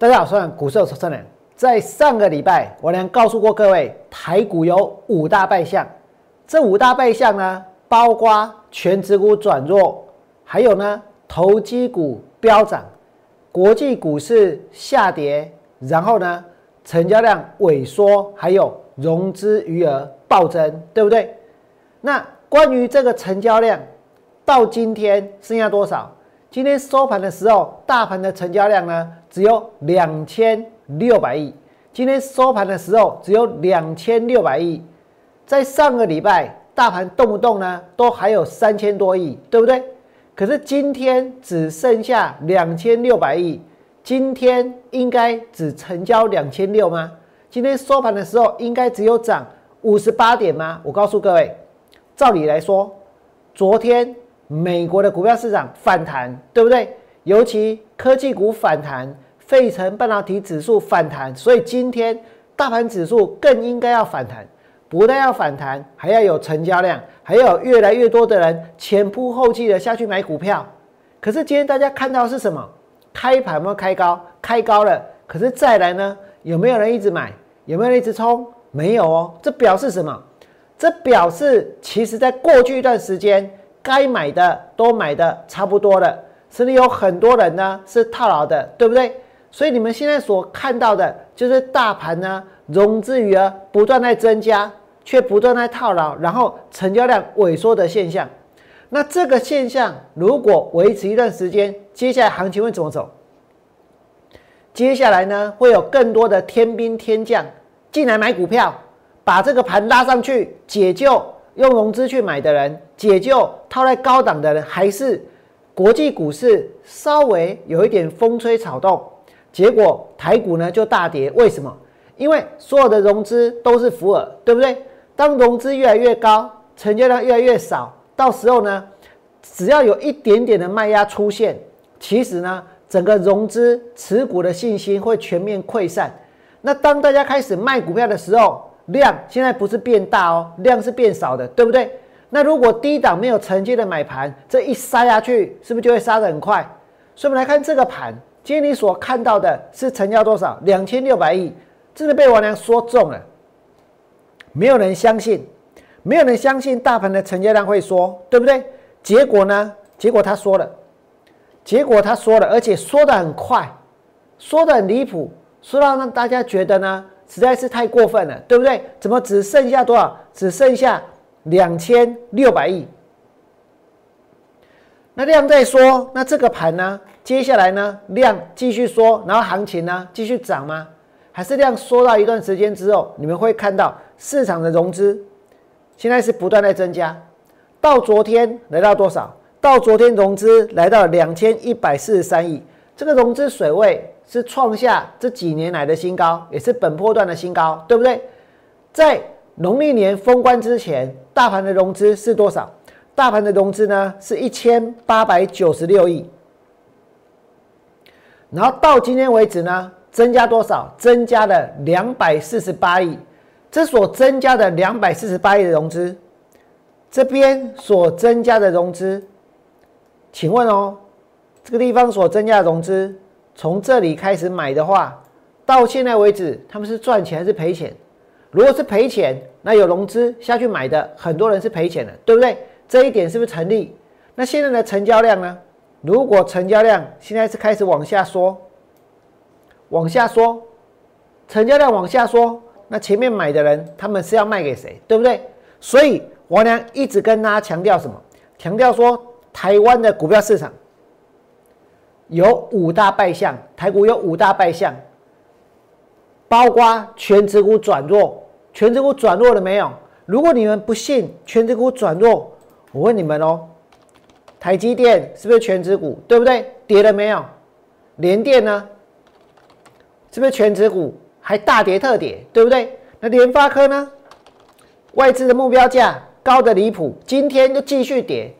大家好，我是股市有投资人。在上个礼拜，我俩告诉过各位，台股有五大败象。这五大败象呢，包括全指股转弱，还有呢，投机股飙涨，国际股市下跌，然后呢，成交量萎缩，还有融资余额暴增，对不对？那关于这个成交量，到今天剩下多少？今天收盘的时候，大盘的成交量呢只有两千六百亿。今天收盘的时候只有两千六百亿，在上个礼拜大盘动不动呢都还有三千多亿，对不对？可是今天只剩下两千六百亿，今天应该只成交两千六吗？今天收盘的时候应该只有涨五十八点吗？我告诉各位，照理来说，昨天。美国的股票市场反弹，对不对？尤其科技股反弹，费城半导体指数反弹，所以今天大盘指数更应该要反弹。不但要反弹，还要有成交量，还有越来越多的人前仆后继的下去买股票。可是今天大家看到是什么？开盘没开高，开高了。可是再来呢？有没有人一直买？有没有人一直冲？没有哦。这表示什么？这表示其实在过去一段时间。该买的都买的差不多了，甚至有很多人呢是套牢的，对不对？所以你们现在所看到的就是大盘呢融资余额不断在增加，却不断在套牢，然后成交量萎缩的现象。那这个现象如果维持一段时间，接下来行情会怎么走？接下来呢会有更多的天兵天将进来买股票，把这个盘拉上去解救。用融资去买的人解救套在高档的人，还是国际股市稍微有一点风吹草动，结果台股呢就大跌。为什么？因为所有的融资都是浮尔，对不对？当融资越来越高，成交量越来越少，到时候呢，只要有一点点的卖压出现，其实呢，整个融资持股的信心会全面溃散。那当大家开始卖股票的时候，量现在不是变大哦，量是变少的，对不对？那如果低档没有承接的买盘，这一杀下去，是不是就会杀得很快？所以我们来看这个盘，今天你所看到的是成交多少？两千六百亿，真的被王良说中了。没有人相信，没有人相信大盘的成交量会缩，对不对？结果呢？结果他说了，结果他说了，而且说的很快，说的很离谱，说到让大家觉得呢？实在是太过分了，对不对？怎么只剩下多少？只剩下两千六百亿。那量在说，那这个盘呢？接下来呢？量继续说，然后行情呢继续涨吗？还是量缩到一段时间之后，你们会看到市场的融资现在是不断在增加。到昨天来到多少？到昨天融资来到两千一百四十三亿，这个融资水位。是创下这几年来的新高，也是本波段的新高，对不对？在农历年封关之前，大盘的融资是多少？大盘的融资呢是一千八百九十六亿，然后到今天为止呢，增加多少？增加了两百四十八亿。这所增加的两百四十八亿的融资，这边所增加的融资，请问哦，这个地方所增加的融资？从这里开始买的话，到现在为止，他们是赚钱还是赔钱？如果是赔钱，那有融资下去买的很多人是赔钱的，对不对？这一点是不是成立？那现在的成交量呢？如果成交量现在是开始往下缩，往下缩，成交量往下缩，那前面买的人他们是要卖给谁？对不对？所以王良一直跟大家强调什么？强调说台湾的股票市场。有五大败象，台股有五大败象，包括全指股转弱，全指股转弱了没有？如果你们不信全指股转弱，我问你们哦，台积电是不是全值股？对不对？跌了没有？联电呢？是不是全值股？还大跌特跌，对不对？那联发科呢？外资的目标价高的离谱，今天就继续跌，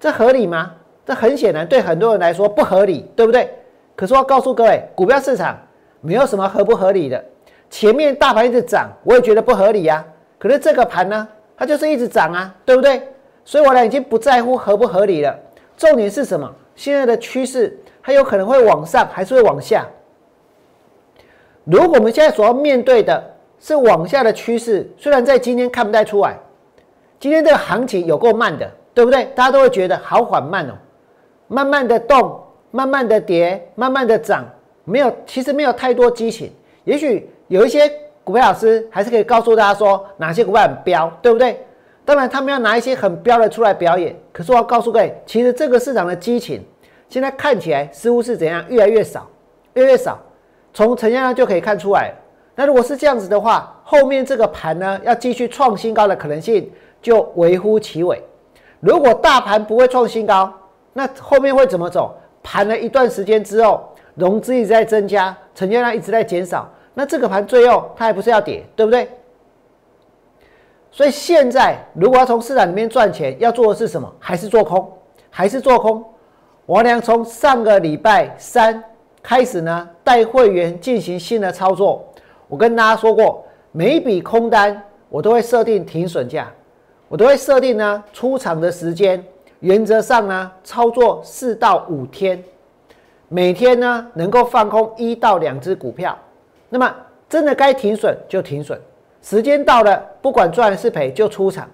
这合理吗？这很显然对很多人来说不合理，对不对？可是我告诉各位，股票市场没有什么合不合理的。前面大盘一直涨，我也觉得不合理呀。可是这个盘呢，它就是一直涨啊，对不对？所以我俩已经不在乎合不合理了。重点是什么？现在的趋势它有可能会往上，还是会往下？如果我们现在所要面对的是往下的趋势，虽然在今天看不太出来，今天这个行情有够慢的，对不对？大家都会觉得好缓慢哦，慢慢的动，慢慢的跌，慢慢的涨，没有，其实没有太多激情。也许有一些股票老师还是可以告诉大家说哪些股票很飙，对不对？当然他们要拿一些很标的出来表演。可是我要告诉各位，其实这个市场的激情现在看起来似乎是怎样，越来越少，越来越少。从成交量就可以看出来，那如果是这样子的话，后面这个盘呢要继续创新高的可能性就微乎其微。如果大盘不会创新高，那后面会怎么走？盘了一段时间之后，融资一直在增加，成交量一直在减少，那这个盘最后它还不是要跌，对不对？所以现在如果要从市场里面赚钱，要做的是什么？还是做空？还是做空？王良从上个礼拜三。开始呢，带会员进行新的操作。我跟大家说过，每一笔空单我都会设定停损价，我都会设定呢出场的时间。原则上呢，操作四到五天，每天呢能够放空一到两只股票。那么真的该停损就停损，时间到了，不管赚是赔就出场。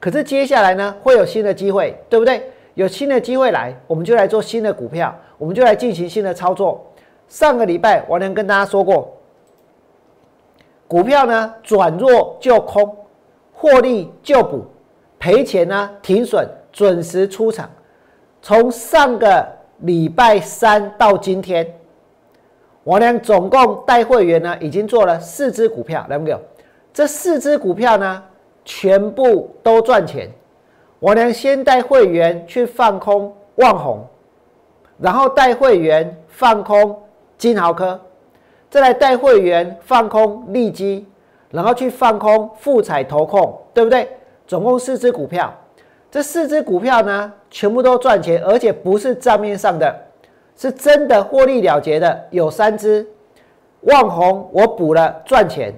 可是接下来呢，会有新的机会，对不对？有新的机会来，我们就来做新的股票，我们就来进行新的操作。上个礼拜，王良跟大家说过，股票呢转弱就空，获利就补，赔钱呢停损，准时出场。从上个礼拜三到今天，王良总共带会员呢已经做了四只股票，来没有？这四只股票呢全部都赚钱。我呢先带会员去放空旺红，然后带会员放空。金豪科，再来带会员放空利基，然后去放空富彩投控，对不对？总共四只股票，这四只股票呢，全部都赚钱，而且不是账面上的，是真的获利了结的。有三只，旺红我补了赚钱，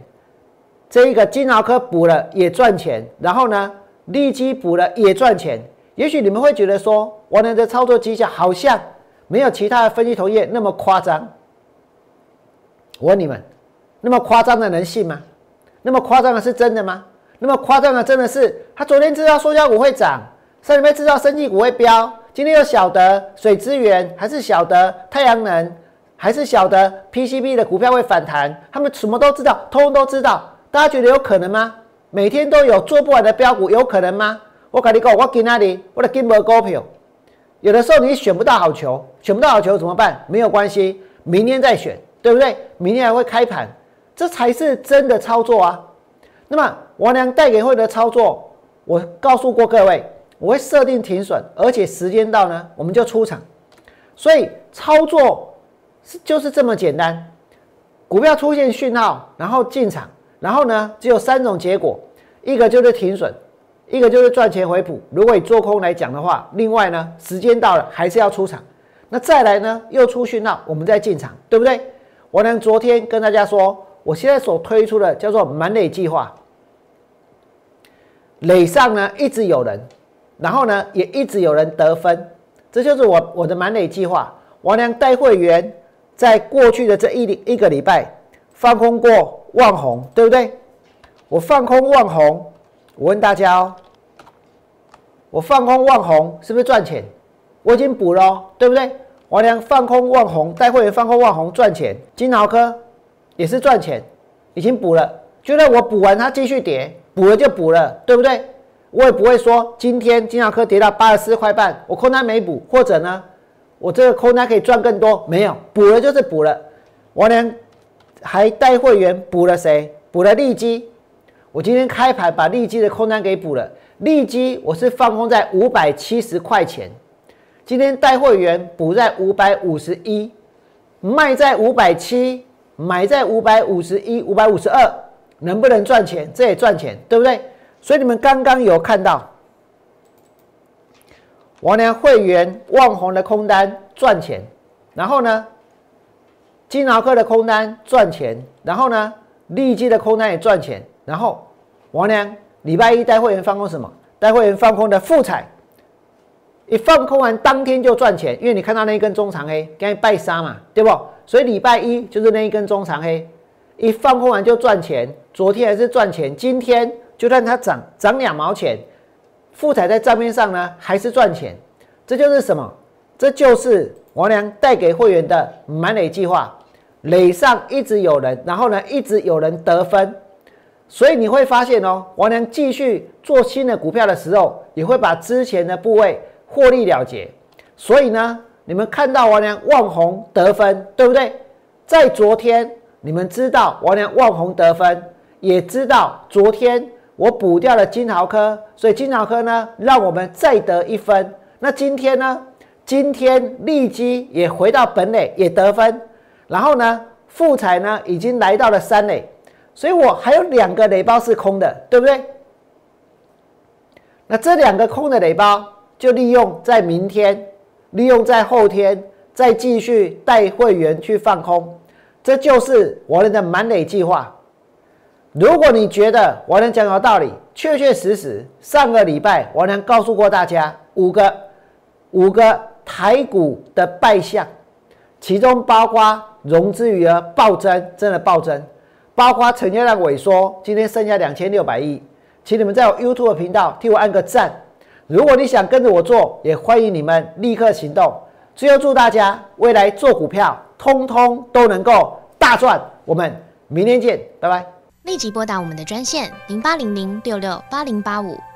这一个金豪科补了也赚钱，然后呢，利基补了也赚钱。也许你们会觉得说，我的操作绩效好像没有其他的分析同业那么夸张。我问你们，那么夸张的能信吗？那么夸张的是真的吗？那么夸张的真的是他昨天知道塑胶股会涨，上礼拜知道生技股会飙，今天又晓得水资源，还是晓得太阳能，还是晓得 PCB 的股票会反弹，他们什么都知道，通通都知道。大家觉得有可能吗？每天都有做不完的标股，有可能吗？我跟你讲，我今那里我的金毛股票，有的时候你选不到好球，选不到好球怎么办？没有关系，明天再选。对不对？明天还会开盘，这才是真的操作啊。那么王良带给会的操作，我告诉过各位，我会设定停损，而且时间到呢，我们就出场。所以操作是就是这么简单。股票出现讯号，然后进场，然后呢，只有三种结果：一个就是停损，一个就是赚钱回补。如果你做空来讲的话，另外呢，时间到了还是要出场。那再来呢，又出讯号，我们再进场，对不对？我呢，昨天跟大家说，我现在所推出的叫做满垒计划，垒上呢一直有人，然后呢也一直有人得分，这就是我我的满垒计划。王良带会员在过去的这一一个礼拜放空过万红，对不对？我放空万红，我问大家哦，我放空万红是不是赚钱？我已经补了，对不对？王良放空万红，带会员放空万红赚钱，金豪科也是赚钱，已经补了。觉得我补完它继续跌，补了就补了，对不对？我也不会说今天金豪科跌到八十四块半，我空单没补，或者呢，我这个空单可以赚更多，没有补了就是补了。王良还带会员补了谁？补了利基。我今天开盘把利基的空单给补了，利基我是放空在五百七十块钱。今天带会员补在五百五十一，卖在五百七，买在五百五十一、五百五十二，能不能赚钱？这也赚钱，对不对？所以你们刚刚有看到王良会员旺红的空单赚钱，然后呢，金豪客的空单赚钱，然后呢，利基的空单也赚钱，然后王良礼拜一带会员放空什么？带会员放空的富彩。一放空完当天就赚钱，因为你看到那一根中长黑，刚才拜杀嘛，对不？所以礼拜一就是那一根中长黑，一放空完就赚钱，昨天还是赚钱，今天就算它涨涨两毛钱，富彩在账面上呢还是赚钱。这就是什么？这就是王良带给会员的满垒计划。垒上一直有人，然后呢一直有人得分，所以你会发现哦，王良继续做新的股票的时候，也会把之前的部位获利了结。所以呢，你们看到王良望红得分，对不对？在昨天，你们知道王良望红得分，也知道昨天我补掉了金豪科，所以金豪科呢让我们再得一分。那今天呢？今天利基也回到本垒也得分。然后呢，富彩呢已经来到了三垒，所以我还有两个垒包是空的，对不对？那这两个空的垒包就利用在明天，利用在后天，再继续带会员去放空，这就是我们的满垒计划。如果你觉得我能讲有道理，确确实实，上个礼拜我能告诉过大家五个五个台股的败相，其中包括。融资余额暴增，真的暴增，包括成交量萎缩，今天剩下两千六百亿，请你们在我 YouTube 频道替我按个赞。如果你想跟着我做，也欢迎你们立刻行动。最后祝大家未来做股票，通通都能够大赚。我们明天见，拜拜。立即拨打我们的专线零八零零六六八零八五。